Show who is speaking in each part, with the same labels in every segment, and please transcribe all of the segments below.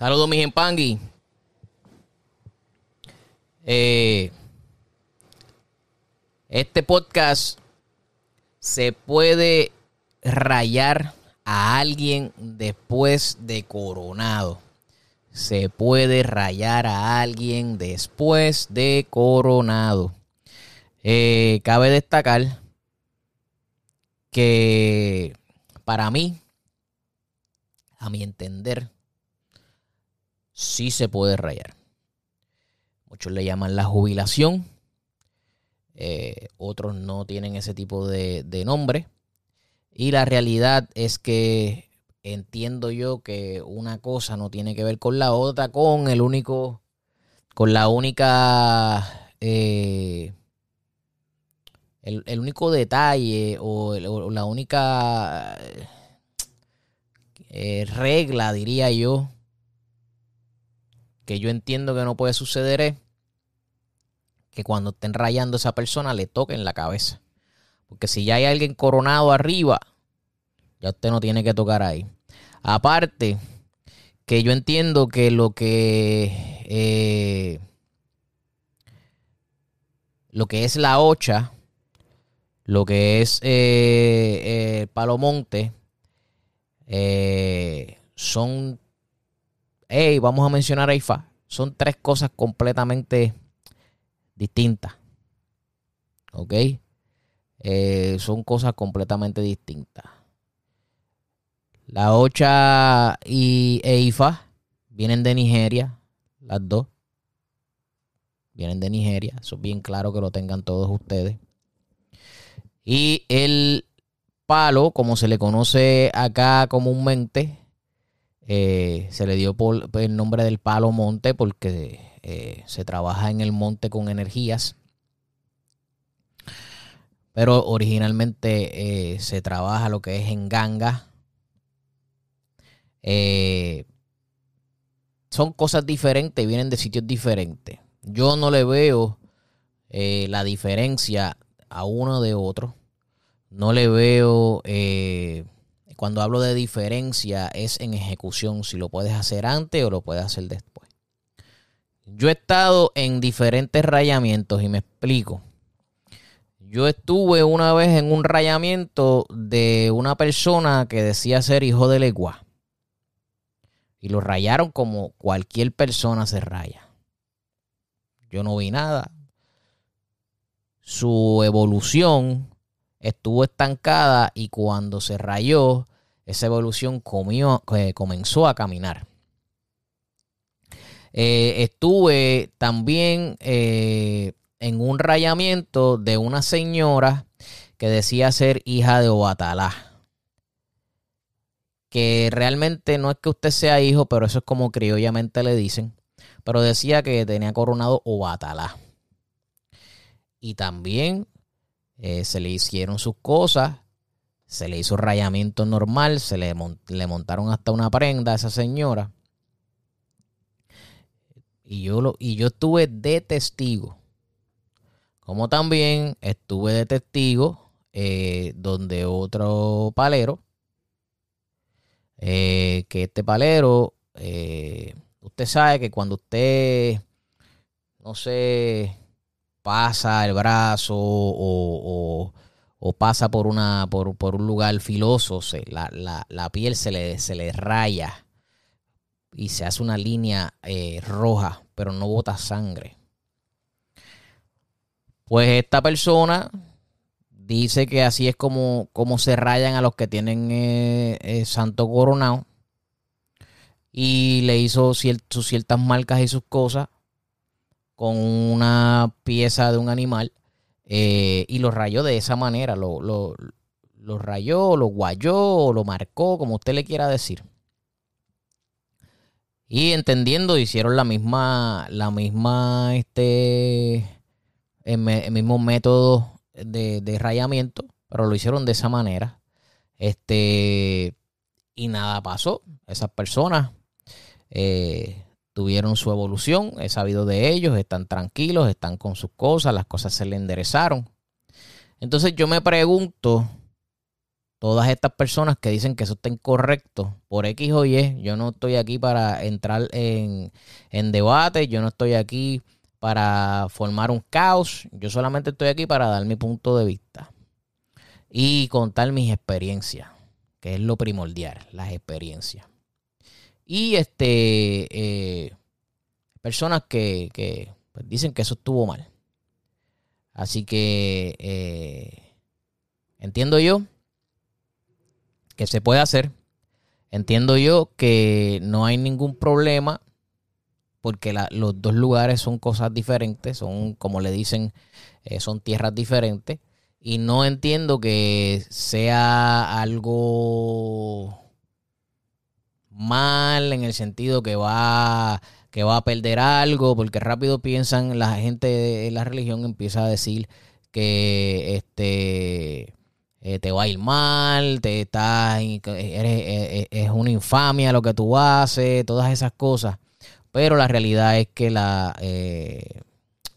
Speaker 1: Saludos, mis empangui. Eh, este podcast se puede rayar a alguien después de coronado. Se puede rayar a alguien después de coronado. Eh, cabe destacar que para mí, a mi entender, sí se puede rayar. Muchos le llaman la jubilación. Eh, otros no tienen ese tipo de, nombre. Y la realidad es que entiendo yo que una cosa no tiene que ver con la otra, con el único, con la única, eh, el, único detalle o, la única eh, regla, diría yo, que yo entiendo que no puede suceder es que cuando estén rayando a esa persona le toquen la cabeza. Porque si ya hay alguien coronado arriba, ya usted no tiene que tocar ahí. Aparte, que yo entiendo que lo que eh, lo que es la ocha, lo que es eh, eh Palomonte, eh, son hey, vamos a mencionar a IFA. Son tres cosas completamente distintas. ¿Ok? Eh, son cosas completamente distintas. La OCHA y EIFA vienen de Nigeria, las dos. Vienen de Nigeria, eso es bien claro que lo tengan todos ustedes. Y el palo, como se le conoce acá comúnmente, eh, se le dio por, el nombre del palo monte porque eh, se trabaja en el monte con energías. Pero originalmente eh, se trabaja lo que es en ganga. son cosas diferentes, vienen de sitios diferentes. Yo no le veo la diferencia a uno de otro. No le veo cuando hablo de diferencia es en ejecución, si lo puedes hacer antes o lo puedes hacer después. Yo he estado en diferentes rayamientos y me explico. Yo estuve una vez en un rayamiento de una persona que decía ser hijo de legua. Y lo rayaron como cualquier persona se raya. Yo no vi nada. Su evolución estuvo estancada y cuando se rayó, esa evolución eh, comenzó a caminar. Eh, estuve también eh, en un rayamiento de una señora que decía ser hija de Obatalá. Que realmente no es que usted sea hijo, pero eso es como criollamente le dicen. Pero decía que tenía coronado Obatalá. Y también se le hicieron sus cosas se le hizo rayamiento normal, se le, montaron hasta una prenda a esa señora. Y yo, lo, y yo estuve de testigo. Como también estuve de testigo eh, donde otro palero, eh, que este palero, eh, usted sabe que cuando usted, no sé, pasa el brazo o pasa por, una, por, un lugar filoso, se, la, piel se le, se le raya y se hace una línea eh, roja, pero no bota sangre. Pues esta persona dice que así es como, como se rayan a los que tienen eh, eh, santo coronado. Y le hizo sus ciertas marcas y sus cosas con una pieza de un animal eh, y lo rayó de esa manera, lo, lo, rayó, lo guayó, lo marcó, como usted le quiera decir. Y entendiendo, hicieron la misma, la misma, este, el, mismo método de, de, rayamiento, pero lo hicieron de esa manera. Este, y nada pasó. Esas personas eh, tuvieron su evolución, he sabido de ellos, están tranquilos, están con sus cosas, las cosas se le enderezaron. Entonces yo me pregunto, todas estas personas que dicen que eso está incorrecto por X o Y, yo no estoy aquí para entrar en, en debate, yo no estoy aquí para formar un caos, yo solamente estoy aquí para dar mi punto de vista y contar mis experiencias, que es lo primordial, las experiencias. Y este eh, personas que, pues, dicen que eso estuvo mal. Así que eh, entiendo yo que se puede hacer. Entiendo yo que no hay ningún problema porque los dos lugares son cosas diferentes, son como le dicen, eh, son tierras diferentes. Y no entiendo que sea algo mal en el sentido que va que va a perder algo, porque rápido piensan la gente de la religión empieza a decir que este eh, te va a ir mal, te está, eres, eh, eh, es una infamia lo que tú haces, todas esas cosas. Pero la realidad es que la,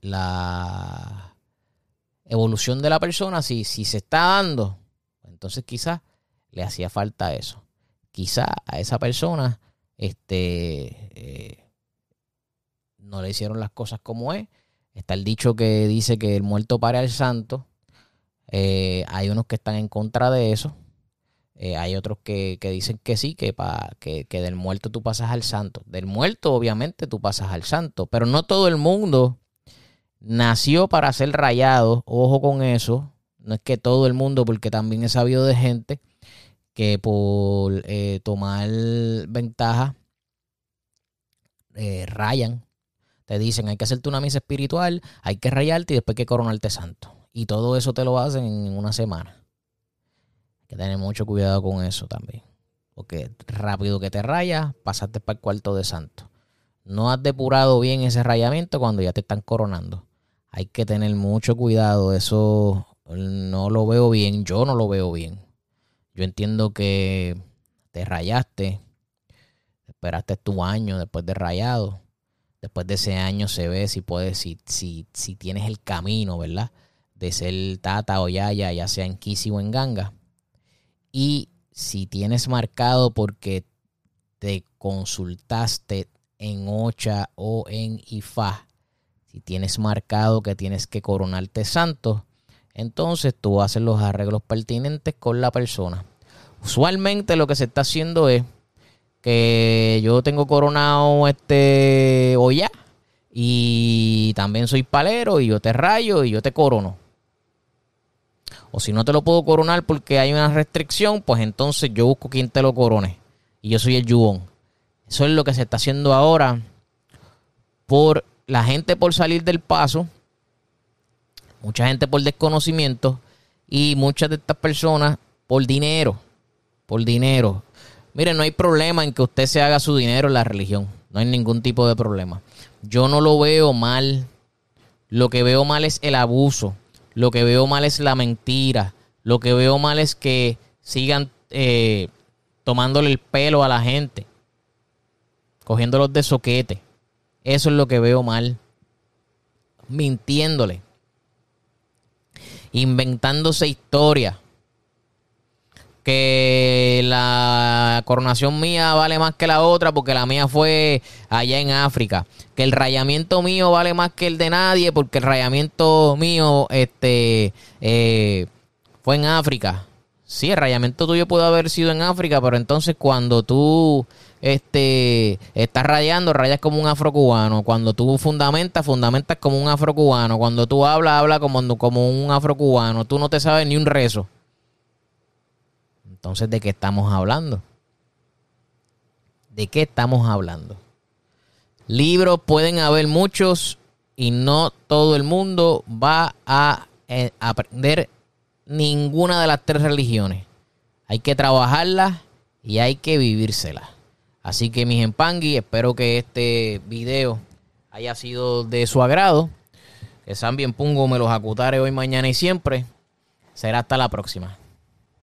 Speaker 1: la evolución de la persona, si, si se está dando, entonces quizás le hacía falta eso. Quizá a esa persona este, no le hicieron las cosas como es. Está el dicho que dice que el muerto pare al santo. Eh, hay unos que están en contra de eso. Eh, hay otros que, dicen que sí, que, que, del muerto tú pasas al santo. Del muerto, obviamente, tú pasas al santo. Pero no todo el mundo nació para ser rayado. Ojo con eso. No es que todo el mundo, porque también he sabido de gente que por eh, tomar ventaja rayan. Te dicen, hay que hacerte una misa espiritual, hay que rayarte y después hay que coronarte santo. Y todo eso te lo hacen en una semana. Hay que tener mucho cuidado con eso también. Porque rápido que te rayas, pasaste para el cuarto de santo. No has depurado bien ese rayamiento cuando ya te están coronando. Hay que tener mucho cuidado. Eso no lo veo bien. Yo no lo veo bien. Yo entiendo que te rayaste. Esperaste tu año después de rayado. Después de ese año se ve si puedes, si, si, si tienes el camino, ¿verdad? de ser tata o yaya, ya sea en Kisi o en Ganga. Y si tienes marcado porque te consultaste en Ocha o en Ifá, si tienes marcado que tienes que coronarte santo, entonces tú haces los arreglos pertinentes con la persona. Usualmente lo que se está haciendo es que yo tengo coronado este ya y también soy palero y yo te rayo y yo te corono. O si no te lo puedo coronar porque hay una restricción, pues entonces yo busco quien te lo corone. Y yo soy el yubón. Eso es lo que se está haciendo ahora por la gente por salir del paso, mucha gente por desconocimiento y muchas de estas personas por dinero. Por dinero. Miren, no hay problema en que usted se haga su dinero en la religión. No hay ningún tipo de problema. Yo no lo veo mal. Lo que veo mal es el abuso. Lo que veo mal es la mentira. Lo que veo mal es que sigan eh, tomándole el pelo a la gente. Cogiéndolos de soquete. Eso es lo que veo mal. Mintiéndole. Inventándose historias que la coronación mía vale más que la otra porque la mía fue allá en África. Que el rayamiento mío vale más que el de nadie porque el rayamiento mío este, eh, fue en África. Sí, el rayamiento tuyo pudo haber sido en África, pero entonces cuando tú este, estás rayando, rayas como un afrocubano. Cuando tú fundamentas, fundamentas como un afrocubano. Cuando tú hablas, hablas como, como un afrocubano. Tú no te sabes ni un rezo. Entonces, ¿de qué estamos hablando? ¿De qué estamos hablando? Libros pueden haber muchos y no todo el mundo va a eh, aprender ninguna de las tres religiones. Hay que trabajarlas y hay que vivírselas. Así que mis empangui, espero que este video haya sido de su agrado. Que San bien pungo me los acutare hoy, mañana y siempre. Será hasta la próxima.